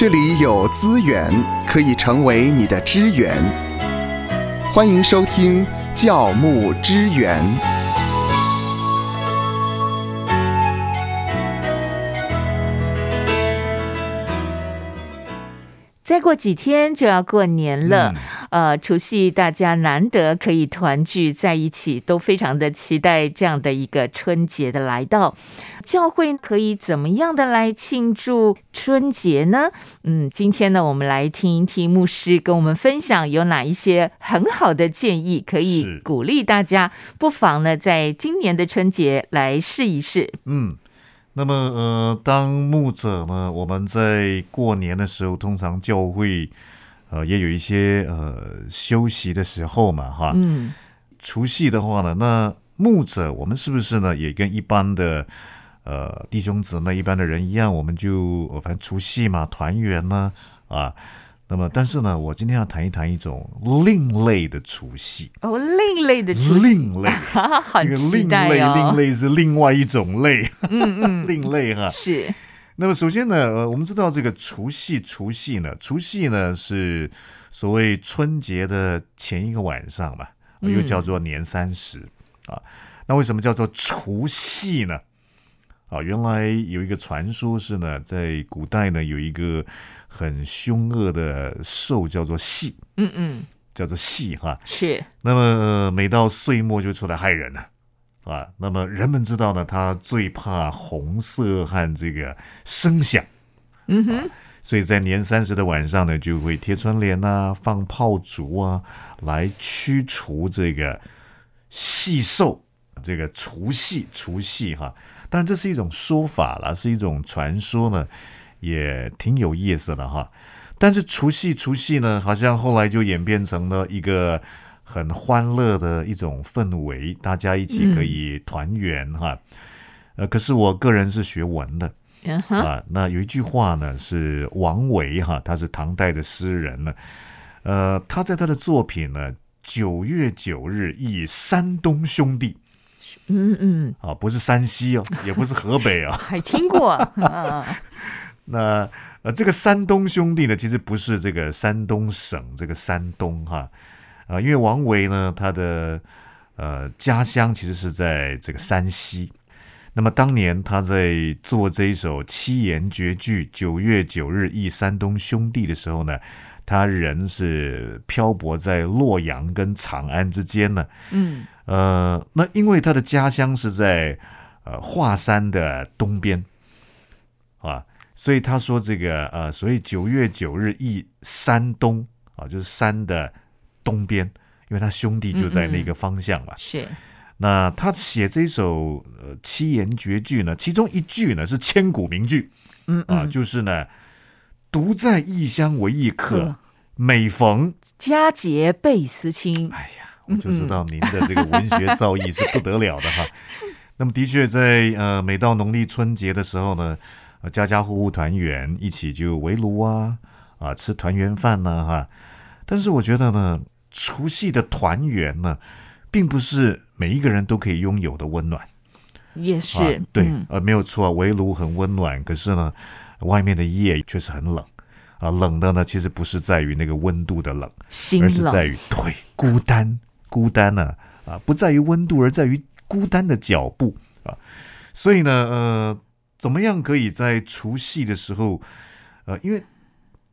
这里有资源可以成为你的支援。欢迎收听教牧支援。再过几天就要过年了，嗯呃，除夕大家难得可以团聚在一起，都非常的期待这样的一个春节的来到。教会可以怎么样的来庆祝春节呢？嗯，今天呢，我们来听一听牧师跟我们分享有哪一些很好的建议，可以鼓励大家，不妨呢，在今年的春节来试一试。嗯，那么呃，当牧者呢，我们在过年的时候，通常教会呃也有一些呃休息的时候嘛，哈。嗯，除夕的话呢，那牧者我们是不是呢，也跟一般的呃弟兄姊妹、一般的人一样，我们就呃反正除夕嘛，团圆呢啊。那么，但是呢，我今天要谈一谈一种另类的除夕，哦，另类的除夕，另类，这个另类。另类是另外一种类，嗯嗯，另类哈。是，那么首先呢，呃，我们知道这个除夕，除夕呢，除夕呢是所谓春节的前一个晚上嘛，嗯又叫做年三十啊。那为什么叫做除夕呢？啊，原来有一个传说是呢，在古代呢有一个很凶恶的兽叫做戏，嗯嗯，叫做戏哈。是，那么、呃每到岁末就出来害人呢。啊，那么人们知道呢，他最怕红色和这个声响，嗯哼，所以在年三十的晚上呢，就会贴春联啊，放炮竹啊，来驱除这个细兽，这个除夕除夕哈。当然这是一种说法啦，是一种传说呢，也挺有意思的哈。但是除夕除夕呢，好像后来就演变成了一个很欢乐的一种氛围，大家一起可以团圆哈。呃，可是我个人是学文的，啊，那有一句话呢，是王维哈，他是唐代的诗人呢，呃，他在他的作品呢《九月九日忆山东兄弟。嗯嗯，》啊，不是山西哦，也不是河北啊，还听过，嗯 那呃，这个山东兄弟呢，其实不是这个山东省这个山东哈，啊，因为王维呢，他的呃家乡其实是在这个山西。那么当年他在做这一首七言绝句《九月九日忆山东兄弟》的时候呢，他人是漂泊在洛阳跟长安之间呢。嗯呃，那因为他的家乡是在呃华山的东边啊，所以他说这个呃，所以九月九日忆山东啊，就是山的东边，因为他兄弟就在那个方向嘛。是，那他写这首呃七言绝句呢，其中一句呢是千古名句。啊，嗯。啊，就是呢，独在异乡为异客嗯，每逢佳节倍思亲，哎呀，我就知道您的这个文学造诣是不得了的哈。那么的确在呃每到农历春节的时候呢，呃家家户户团圆，一起就围炉啊啊吃团圆饭呢、哈。但是我觉得呢，除夕的团圆呢，并不是每一个人都可以拥有的温暖。也是啊，，对，嗯呃，没有错啊，围炉很温暖，可是呢，外面的夜确实很冷啊。冷的呢，其实不是在于那个温度的冷，心而是在，于对孤单，孤单呢啊不在于温度，而在于孤单的脚步啊。所以呢，呃，怎么样可以在除夕的时候，呃，因为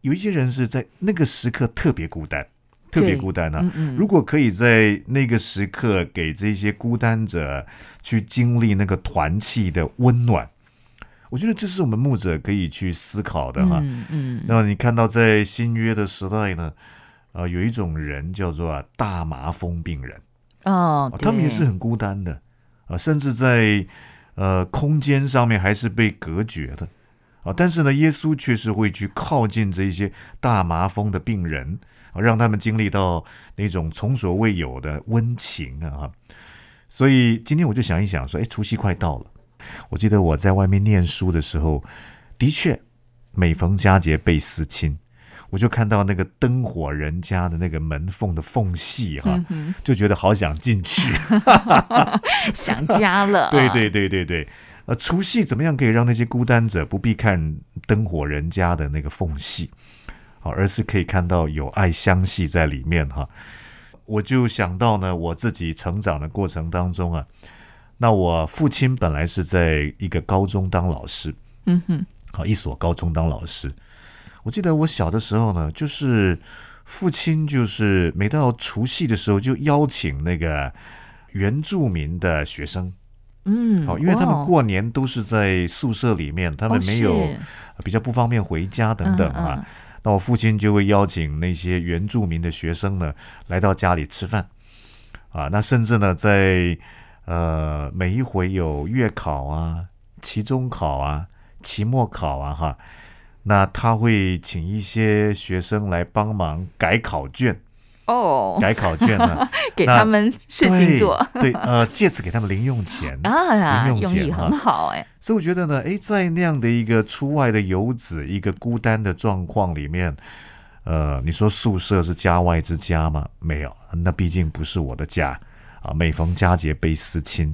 有一些人是在那个时刻特别孤单，特别孤单啊。嗯嗯，如果可以在那个时刻给这些孤单者去经历那个团气的温暖，我觉得这是我们牧者可以去思考的哈。嗯嗯，那么你看到在新约的时代呢，呃，有一种人叫做、啊、大麻风病人，哦啊，他们也是很孤单的啊，甚至在呃空间上面还是被隔绝的啊。但是呢，耶稣却是会去靠近这些大麻风的病人啊，让他们经历到那种从所未有的温情啊。所以今天我就想一想说，哎，除夕快到了。我记得我在外面念书的时候，的确每逢佳节倍思亲。我就看到那个灯火人家的那个门缝的缝隙哈，就觉得好想进去。想家了，对对对对对，呃，除夕怎么样可以让那些孤单者不必看灯火人家的那个缝隙，好，而是可以看到有爱相系在里面哈。我就想到呢，我自己成长的过程当中啊，那我父亲本来是在一个高中当老师，嗯哼，好，一所高中当老师。我记得我小的时候呢，就是父亲就是每到除夕的时候就邀请那个原住民的学生，嗯，好，因为他们过年都是在宿舍里面，他们哦没有比较不方便回家等等啊。嗯嗯那我父亲就会邀请那些原住民的学生呢来到家里吃饭啊。那甚至呢，在呃每一回有月考啊、期中考啊、期末考啊，哈，那他会请一些学生来帮忙改考卷，哦，改考卷呢，给他们事情做对，对，呃，借此给他们零用钱。啊，零用钱啊很好哎，所以我觉得呢，哎，在那样的一个出外的游子、一个孤单的状况里面，呃，你说宿舍是家外之家吗？没有，那毕竟不是我的家啊。每逢佳节倍思亲，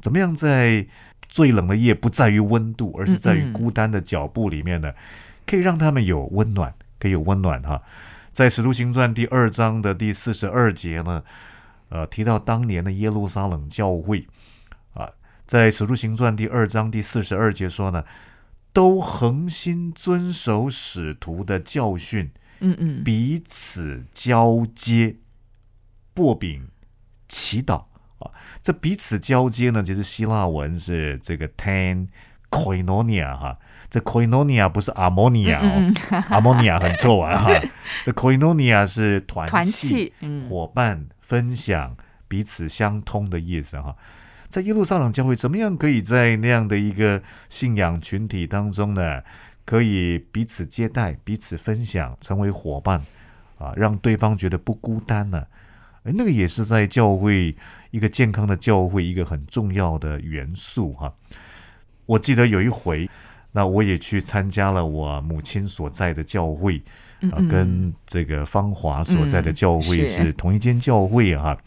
怎么样在最冷的夜不在于温度，而是在于孤单的脚步里面呢，可以让他们有温暖，可以有温暖哈。在《使徒行传》第二章的第四十二节呢，呃，提到当年的耶路撒冷教会啊，在《使徒行传》第二章第四十二节说呢，都恒心遵守使徒的教训，嗯嗯，彼此交接，薄饼，祈祷啊。这彼此交接呢，其实希腊文是这个 ten koinonia 哈。这 koinonia 不是 ammonia 哦，嗯 ammonia 很臭啊哈。这 koinonia 是团团契、伙伴、分享、彼此相通的意思哈。在耶路撒冷教会，怎么样可以在那样的一个信仰群体当中呢，可以彼此接待、彼此分享，成为伙伴啊，让对方觉得不孤单呢？哎，那个也是在教会一个健康的教会一个很重要的元素哈。我记得有一回，那我也去参加了我母亲所在的教会，跟这个芳华所在的嗯教会是是同一间教会啊哈。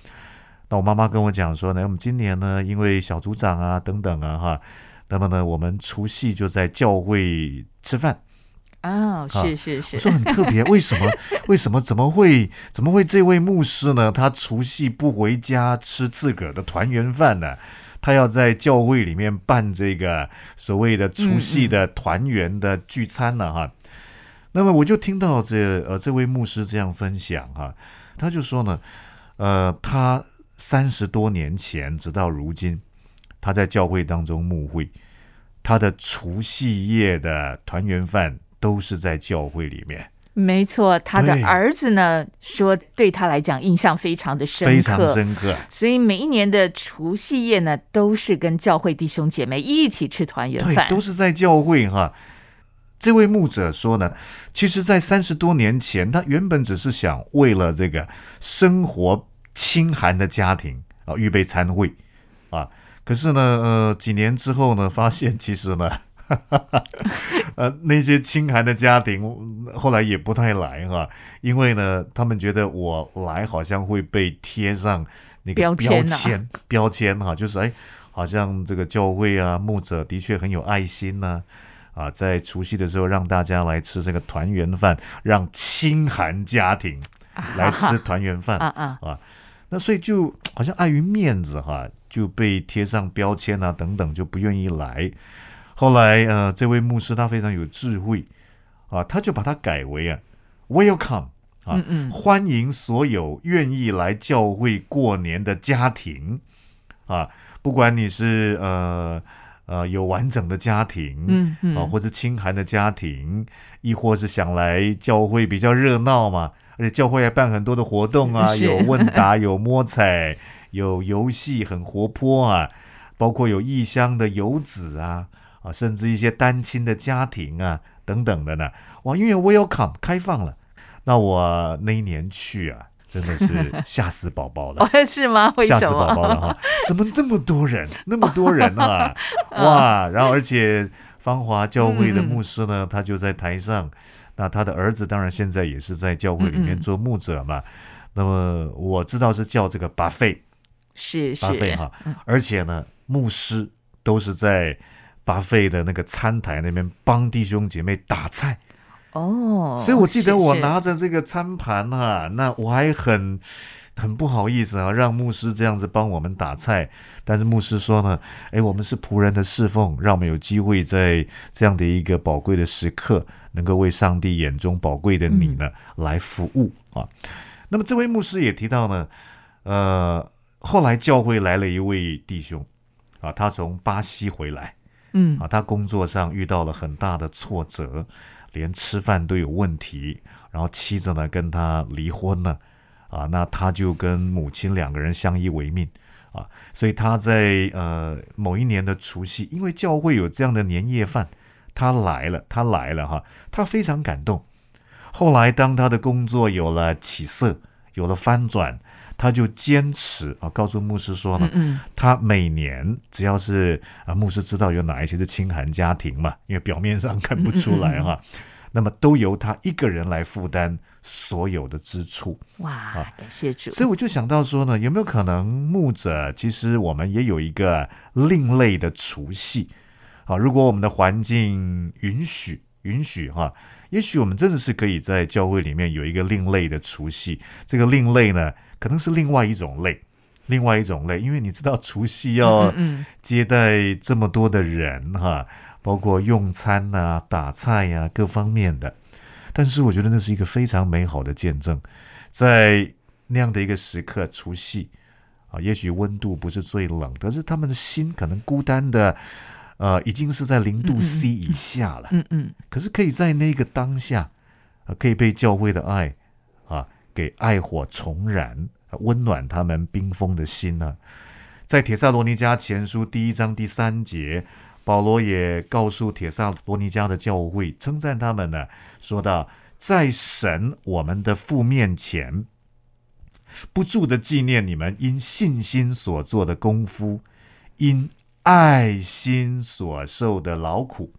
那我妈妈跟我讲说呢，我们今年呢，因为小组长啊等等啊哈，那么呢，我们除夕就在教会吃饭。哦，是是是我，说很特别，为什么？为什么？怎么会？怎么会？这位牧师呢？他除夕不回家吃自个儿的团圆饭呢？他要在教会里面办这个所谓的除夕的团圆的聚餐呢？哈。那么我就听到这呃这位牧师这样分享哈，他就说呢，呃，他三十多年前直到如今，他在教会当中牧会，他的除夕夜的团圆饭都是在教会里面，没错，他的儿子呢说对他来讲印象非常的深刻，非常深刻。所以每一年的除夕夜呢，都是跟教会弟兄姐妹一起吃团圆对，饭，都是在教会哈。这位牧者说呢，其实，在三十多年前，他原本只是想为了这个生活清寒的家庭啊预备餐会啊，可是呢，呃，几年之后呢，发现其实呢，呃，那些清寒的家庭嗯后来也不太来哈，因为呢，他们觉得我来好像会被贴上那个标签标签哈，就是哎，好像这个教会啊牧者的确很有爱心呐、啊，在除夕的时候让大家来吃这个团圆饭，让清寒家庭来吃团圆饭。啊。啊，那所以就好像碍于面子哈，就被贴上标签啊等等，就不愿意来。后来呃，这位牧师他非常有智慧啊，他就把它改为啊，welcome 啊，嗯嗯。欢迎所有愿意来教会过年的家庭啊，不管你是呃呃有完整的家庭，嗯嗯，啊，或者清寒的家庭，亦或是想来教会比较热闹嘛，而且教会还办很多的活动啊，有问答，有摸彩，有游戏，很活泼啊，包括有异乡的游子啊，啊，甚至一些单亲的家庭啊等等的呢。哇，因为 welcome 开放了，那我那一年去啊，真的是 吓死宝宝了。哦，是吗？吓死宝宝？了哈！怎么这么多人，那么多人啊？哇！然后而且芳华教会的牧师呢，他就在台上，那他的儿子当然现在也是在教会里面做牧者嘛。那么我知道是叫这个巴费是巴费是，哈，而且呢，牧师都是在巴费的那个餐台那边帮弟兄姐妹打菜。哦，所以我记得我拿着这个餐盘啊，那我还很很不好意思啊，让牧师这样子帮我们打菜。但是牧师说呢，哎，我们是仆人的侍奉，让我们有机会在这样的一个宝贵的时刻，能够为上帝眼中宝贵的你呢、来服务啊。那么这位牧师也提到呢，呃，后来教会来了一位弟兄啊，他从巴西回来。嗯啊，他工作上遇到了很大的挫折，连吃饭都有问题，然后妻子呢跟他离婚了，啊，那他就跟母亲两个人相依为命，啊，所以他在呃某一年的除夕，因为教会有这样的年夜饭，他来了，他来了哈，他非常感动。后来当他的工作有了起色，有了翻转，他就坚持啊，告诉牧师说呢，嗯他每年只要是啊，牧师知道有哪一些是清寒家庭嘛，因为表面上看不出来哈，那么都由他一个人来负担所有的支出。哇，感谢主，所以我就想到说呢，有没有可能牧者其实我们也有一个另类的除夕啊？如果我们的环境允许允许哈，也许我们真的是可以在教会里面有一个另类的除夕。这个另类呢，可能是另外一种累，另外一种类，因为你知道除夕要嗯接待这么多的人哈，包括用餐呐、打菜呀、各方面的。但是我觉得那是一个非常美好的见证，在那样的一个时刻，除夕啊，也许温度不是最冷，但是他们的心可能孤单的，呃，已经是在零度 C 以下了。嗯嗯可是可以在那个当下，啊，可以被教会的爱啊给爱火重燃，温暖他们冰封的心呢、在铁萨罗尼迦前书第一章第三节，保罗也告诉铁萨罗尼迦的教会，称赞他们呢，说到在神我们的父面前，不住的纪念你们因信心所做的功夫，因爱心所受的劳苦。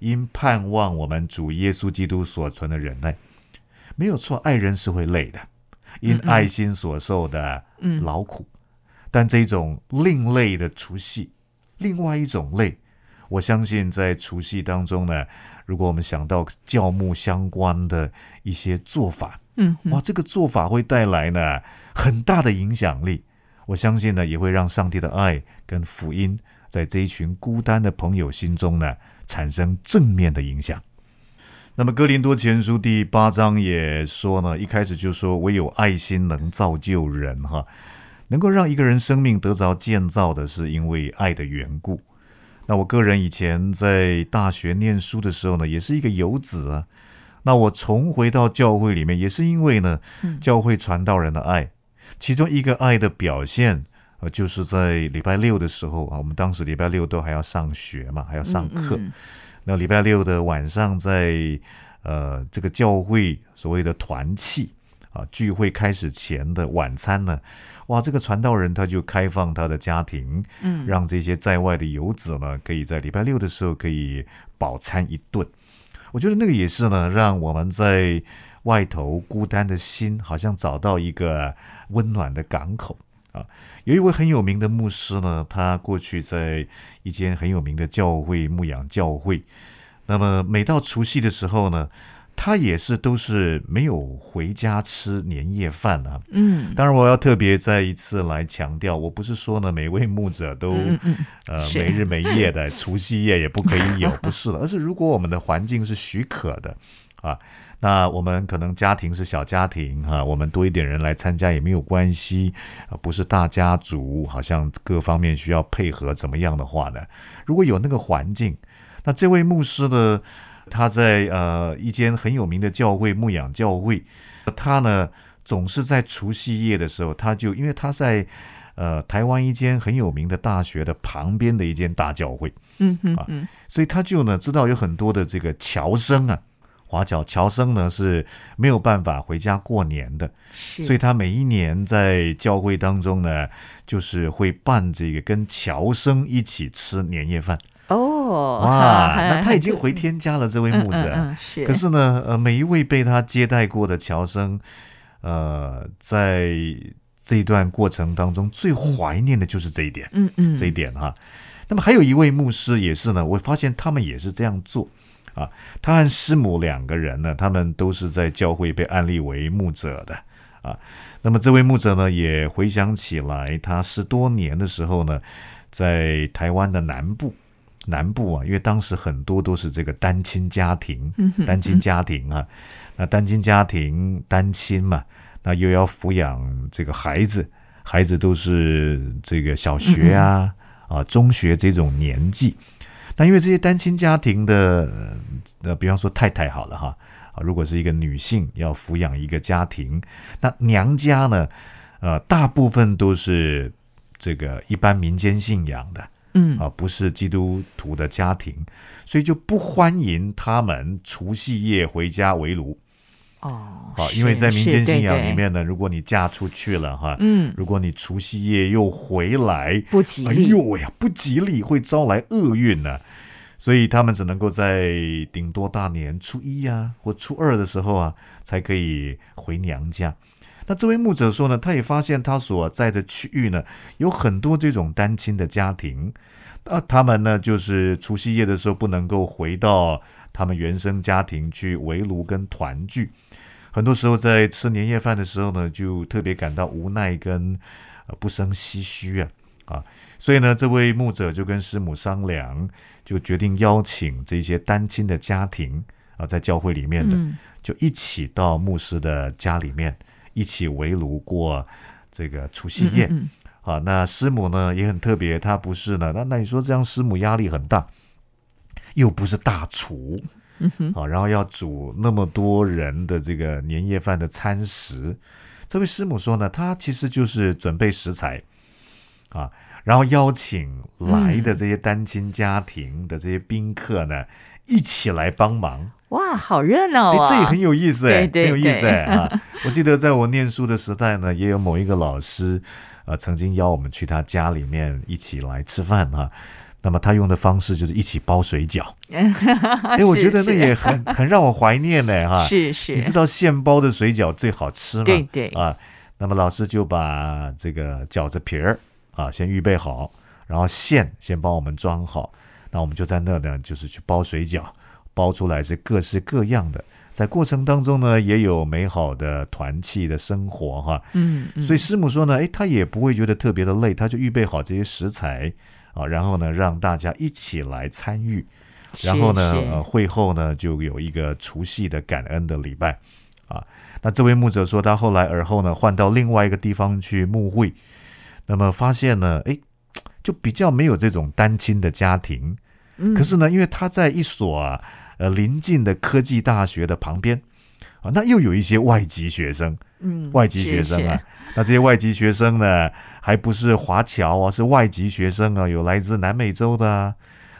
因盼望我们主耶稣基督所存的忍耐，没有错，爱人是会累的，因爱心所受的嗯劳苦。但这种另类的除夕，另外一种累，我相信在除夕当中呢，如果我们想到教牧相关的一些做法，嗯嗯哇，这个做法会带来呢很大的影响力。我相信呢，也会让上帝的爱跟福音在这一群孤单的朋友心中呢产生正面的影响。那么《哥林多前书》第八章也说呢，一开始就说唯有爱心能造就人，哈，能够让一个人生命得着建造的，是因为爱的缘故。那我个人以前在大学念书的时候呢，也是一个游子啊。那我重回到教会里面，也是因为呢，教会传道人的爱，其中一个爱的表现，呃，就是在礼拜六的时候啊，我们当时礼拜六都还要上学嘛，还要上课。嗯那礼拜六的晚上在，呃这个教会所谓的团契啊聚会开始前的晚餐呢，哇，这个传道人他就开放他的家庭，嗯让这些在外的游子呢，可以在礼拜六的时候可以饱餐一顿。我觉得那个也是呢，让我们在外头孤单的心，好像找到一个温暖的港口啊。有一位很有名的牧师呢，他过去在一间很有名的教会牧养教会。那么每到除夕的时候呢，他也是都是没有回家吃年夜饭啊。嗯当然，我要特别再一次来强调，我不是说呢每位牧者都、嗯嗯呃没日没夜的，除夕夜也不可以有，不是的，而是如果我们的环境是许可的啊，那我们可能家庭是小家庭哈、我们多一点人来参加也没有关系啊，不是大家族，好像各方面需要配合怎么样的话呢？如果有那个环境，那这位牧师呢，他在呃一间很有名的教会牧养教会，他呢总是在除夕夜的时候，他就因为他在呃台湾一间很有名的大学的旁边的一间大教会，嗯嗯嗯所以他就呢知道有很多的这个侨生啊，华侨侨生呢是没有办法回家过年的，所以他每一年在教会当中呢，就是会办这个跟侨生一起吃年夜饭。哦，哇，那他已经回天家了，这位牧者。嗯嗯嗯是，可是呢，呃，每一位被他接待过的侨生，呃，在这一段过程当中，最怀念的就是这一点，嗯嗯。这一点哈，那么还有一位牧师也是呢，我发现他们也是这样做啊。他和师母两个人呢，他们都是在教会被安立为牧者的啊。那么这位牧者呢，也回想起来，他十多年的时候呢，在台湾的南部，南部啊，因为当时很多都是这个单亲家庭，单亲家庭啊，那单亲家庭单亲嘛，那又要抚养这个孩子，孩子都是这个小学啊。啊，中学这种年纪，那因为这些单亲家庭的，呃，比方说太太好了哈，啊，如果是一个女性要抚养一个家庭，那娘家呢，呃，大部分都是这个一般民间信仰的，嗯，啊，不是基督徒的家庭，所以就不欢迎他们除夕夜回家围炉。哦，好，因为在民间信仰里面，面呢，如果你嫁出去了哈，嗯，如果你除夕夜又回来，哎不吉利，哎呦呀，不吉利，会招来厄运呢、所以他们只能够在顶多大年初一啊或初二的时候啊，才可以回娘家。那这位牧者说呢，他也发现他所在的区域呢，有很多这种单亲的家庭，啊，他们呢就是除夕夜的时候不能够回到他们原生家庭去围炉跟团聚，很多时候在吃年夜饭的时候呢，就特别感到无奈跟呃不生唏嘘啊。啊，所以呢，这位牧者就跟师母商量，就决定邀请这些单亲的家庭啊，在教会里面的，嗯。就一起到牧师的家里面，一起围炉过这个除夕夜。嗯嗯啊，那师母呢也很特别，她不是呢，那那你说这样师母压力很大，又不是大厨，嗯哼，啊，然后要煮那么多人的这个年夜饭的餐食，这位师母说呢，她其实就是准备食材啊，然后邀请来的这些单亲家庭的这些宾客呢，一起来帮忙。哇，好热闹！这也很有意思哎，对对很有意思对哎啊！我记得在我念书的时代呢，也有某一个老师，呃，曾经邀我们去他家里面一起来吃饭哈、那么他用的方式就是一起包水饺，哎，我觉得那也很 很让我怀念呢哈。是是，你知道现包的水饺最好吃吗？对对啊，那么老师就把这个饺子皮儿啊先预备好，然后馅先帮我们装好，那我们就在那呢，就是去包水饺，包出来是各式各样的。在过程当中呢，也有美好的团契的生活哈。嗯，嗯所以师母说呢，诶，他也不会觉得特别的累，他就预备好这些食材啊，然后呢让大家一起来参与，然后呢，呃，会后呢就有一个除夕的感恩的礼拜啊。那这位牧者说，他后来而后呢换到另外一个地方去牧会，那么发现呢，诶，就比较没有这种单亲的家庭，嗯。可是呢，因为他在一所啊呃临近的科技大学的旁边啊，那又有一些外籍学生。嗯外籍学生啊，是那这些外籍学生呢，还不是华侨啊，是外籍学生啊，有来自南美洲的啊，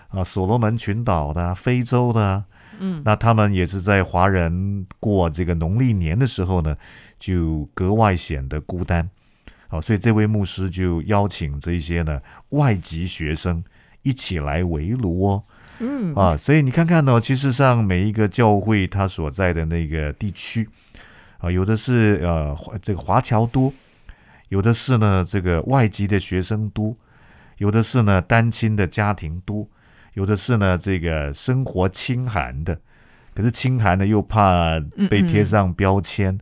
啊所罗门群岛的啊、非洲的啊，嗯。那他们也是在华人过这个农历年的时候呢，就格外显得孤单。好，所以这位牧师就邀请这些呢外籍学生一起来围炉哦。嗯啊，所以你看看呢、其实上每一个教会它所在的那个地区啊，有的是呃华这个华侨多，有的是呢这个外籍的学生多，有的是呢单亲的家庭多，有的是呢这个生活清寒的，可是清寒呢又怕被贴上标签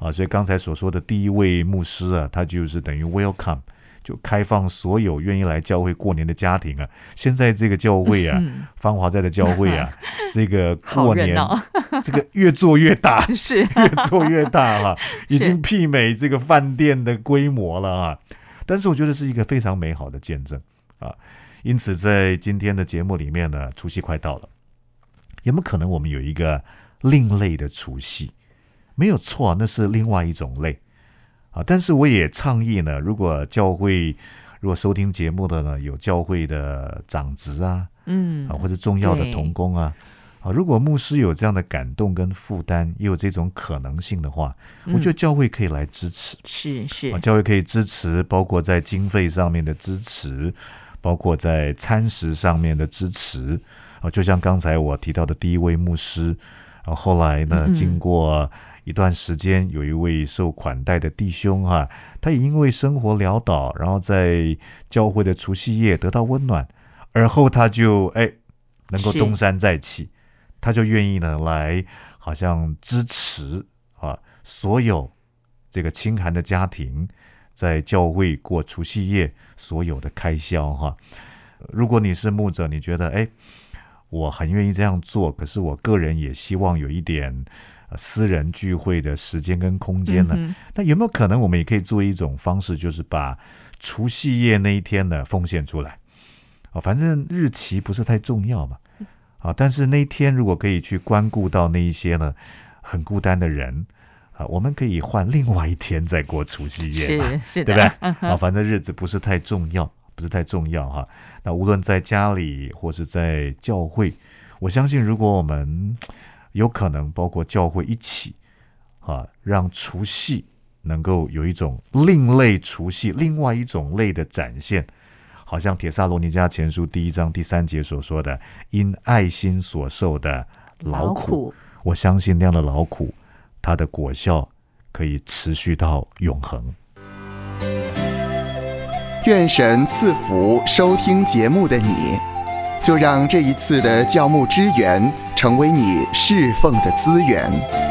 啊，所以刚才所说的第一位牧师啊，他就是等于 welcome。就开放所有愿意来教会过年的家庭啊！现在这个教会啊，嗯芳华在的教会啊，这个过年 这个越做越大，是越做越大了、已经媲美这个饭店的规模了啊！但是我觉得是一个非常美好的见证啊！因此，在今天的节目里面呢，除夕快到了，有没有可能我们有一个另类的除夕？没有错，那是另外一种类。啊！但是我也倡议呢，如果教会如果收听节目的呢，有教会的长职啊，嗯啊，或者重要的对。童工啊，啊，如果牧师有这样的感动跟负担，也有这种可能性的话，我觉得教会可以来支持，是是。啊，教会可以支持，包括在经费上面的支持，包括在餐食上面的支持，啊，就像刚才我提到的第一位牧师，啊，后来呢，经过一段时间，有一位受款待的弟兄哈、他也因为生活潦倒，然后在教会的除夕夜得到温暖。而后他就哎能够东山再起，他就愿意呢来好像支持啊所有这个清寒的家庭在教会过除夕夜所有的开销哈。如果你是牧者，你觉得哎我很愿意这样做，可是我个人也希望有一点。呃私人聚会的时间跟空间呢？嗯那有没有可能我们也可以做一种方式，就是把除夕夜那一天呢奉献出来？啊，反正日期不是太重要嘛。啊，但是那一天如果可以去关顾到那一些呢很孤单的人啊，我们可以换另外一天再过除夕夜嘛，是是的，对不对？嗯啊，反正日子不是太重要，不是太重要哈。那无论在家里或是在教会，我相信如果我们有可能包括教会一起啊，让除夕能够有一种另类除夕，另外一种类的展现。好像《铁萨罗尼迦前书》第一章第三节所说的，因爱心所受的劳苦，我相信那样的劳苦，它的果效可以持续到永恒。愿神赐福收听节目的你，就让这一次的教牧支援成为你侍奉的资源。